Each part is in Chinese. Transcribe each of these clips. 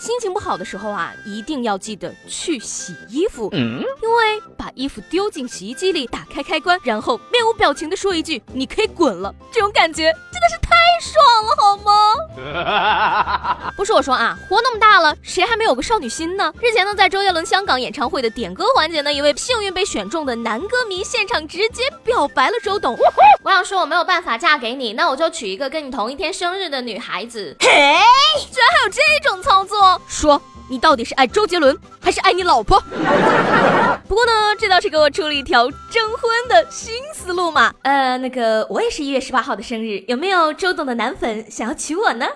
心情不好的时候啊，一定要记得去洗衣服，因为把衣服丢进洗衣机里，打开开关，然后面无表情的说一句“你可以滚了”，这种感觉真的是太爽了，好吗？不是我说啊，活那么大了，谁还没有个少女心呢？日前呢，在周杰伦香港演唱会的点歌环节呢，一位幸运被选中的男歌迷现场直接表白了周董。我想说我没有办法嫁给你，那我就娶一个跟你同一天生日的女孩子。嘿，这种操作！说你到底是爱周杰伦还是爱你老婆？不过呢，这倒是给我出了一条征婚的新思路嘛。呃，那个我也是一月十八号的生日，有没有周董的男粉想要娶我呢？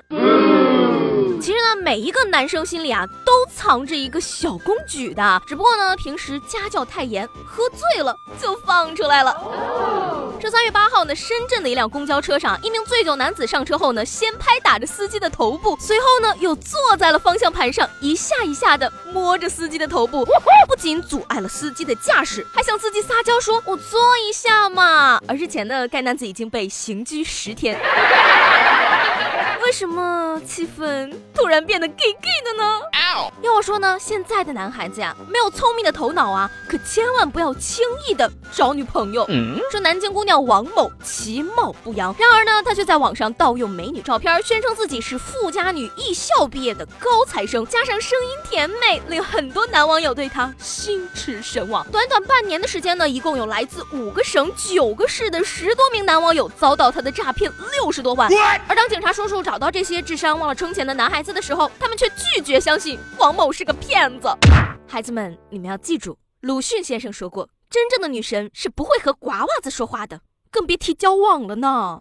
其实呢，每一个男生心里啊，都藏着一个小公举的，只不过呢，平时家教太严，喝醉了就放出来了。这三月八号呢，深圳的一辆公交车上，一名醉酒男子上车后呢，先拍打着司机的头部，随后呢，又坐在了方向盘上，一下一下的摸着司机的头部，不仅阻碍了司机的驾驶，还向司机撒娇说：“我坐一下嘛。”而日前呢，该男子已经被刑拘十天。为什么气氛突然变得 gay gay 的呢？要我说呢，现在的男孩子呀，没有聪明的头脑啊，可千万不要轻易的找女朋友。说南京姑娘王某其貌不扬，然而呢，她却在网上盗用美女照片，宣称自己是富家女艺校毕业的高材生，加上声音甜美，令很多男网友对她心驰神往。短短半年的时间呢，一共有来自五个省、九个市的十多名男网友遭到她的诈骗六十多万。而当警察叔叔找到这些智商忘了充钱的男孩子的时候，他们却拒绝相信。王某是个骗子，孩子们，你们要记住，鲁迅先生说过，真正的女神是不会和瓜娃子说话的，更别提交往了呢。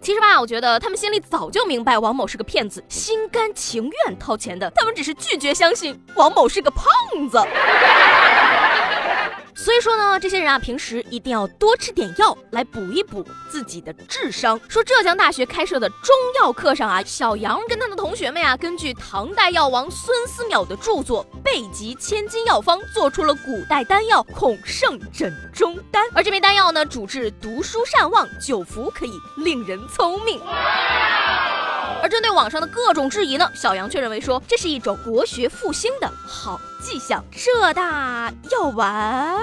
其实吧，我觉得他们心里早就明白王某是个骗子，心甘情愿掏钱的，他们只是拒绝相信王某是个胖子。所以说呢，这些人啊，平时一定要多吃点药来补一补自己的智商。说浙江大学开设的中药课上啊，小杨跟他的同学们呀，根据唐代药王孙思邈的著作《备急千金药方》，做出了古代丹药孔圣枕中丹。而这枚丹药呢，主治读书善忘，久服可以令人聪明。而针对网上的各种质疑呢，小杨却认为说这是一种国学复兴的好迹象。浙大药丸，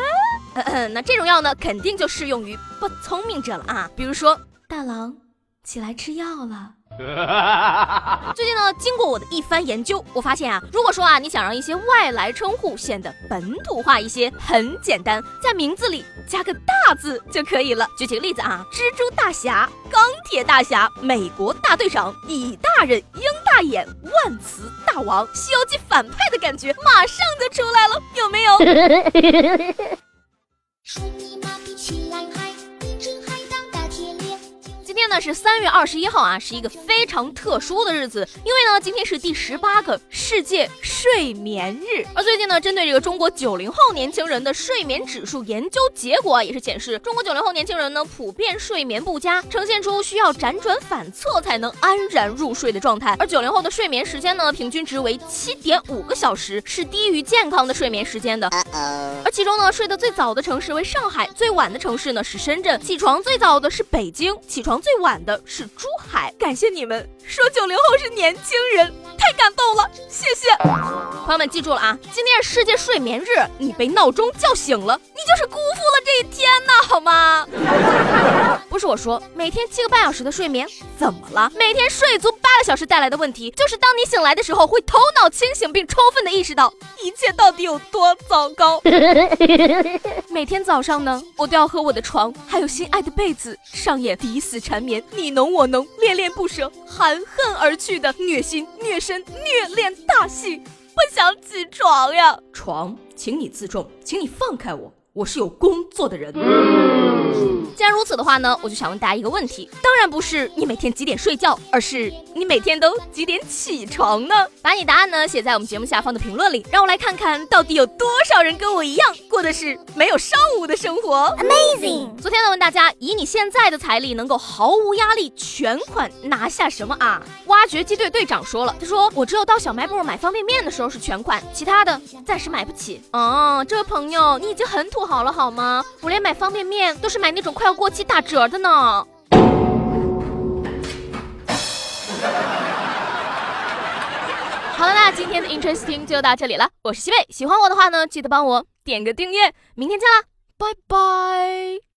那这种药呢，肯定就适用于不聪明者了啊。比如说，大郎起来吃药了。最近呢，经过我的一番研究，我发现啊，如果说啊，你想让一些外来称呼显得本土化一些，很简单，在名字里加个大字就可以了。举几个例子啊，蜘蛛大侠、钢铁大侠、美国大队长、李大人、鹰大眼、万磁大王，西游记反派的感觉马上就出来了，有没有？是三月二十一号啊，是一个非常特殊的日子，因为呢今天是第十八个世界睡眠日。而最近呢，针对这个中国九零后年轻人的睡眠指数研究结果也是显示，中国九零后年轻人呢普遍睡眠不佳，呈现出需要辗转反侧才能安然入睡的状态。而九零后的睡眠时间呢，平均值为七点五个小时，是低于健康的睡眠时间的。而其中呢，睡得最早的城市为上海，最晚的城市呢是深圳，起床最早的是北京，起床最。最晚的是珠海，感谢你们说九零后是年轻人，太感动了，谢谢朋友们，记住了啊，今天是世界睡眠日，你被闹钟叫醒了，你就是辜负了这一天呐，好吗？不是我说，每天七个半小时的睡眠怎么了？每天睡足小时带来的问题，就是当你醒来的时候，会头脑清醒，并充分的意识到一切到底有多糟糕。每天早上呢，我都要和我的床还有心爱的被子上演抵死缠。绵你侬我侬，恋恋不舍，含恨而去的虐心、虐身、虐恋大戏，不想起床呀！床，请你自重，请你放开我，我是有工作的人。既然如此的话呢，我就想问大家一个问题，当然不是你每天几点睡觉，而是你每天都几点起床呢？把你答案呢写在我们节目下方的评论里，让我来看看到底有多少人跟我一样过的是没有上午的生活。Amazing！昨天呢问大家，以你现在的财力能够毫无压力全款拿下什么啊？挖掘机队队长说了，他说我只有到小卖部买方便面的时候是全款，其他的暂时买不起。哦，这位朋友，你已经很土好了好吗？我连买方便面都是买那种快要过期打折的呢。好了，那今天的 Interesting 就到这里了。我是西贝，喜欢我的话呢，记得帮我点个订阅。明天见啦，拜拜。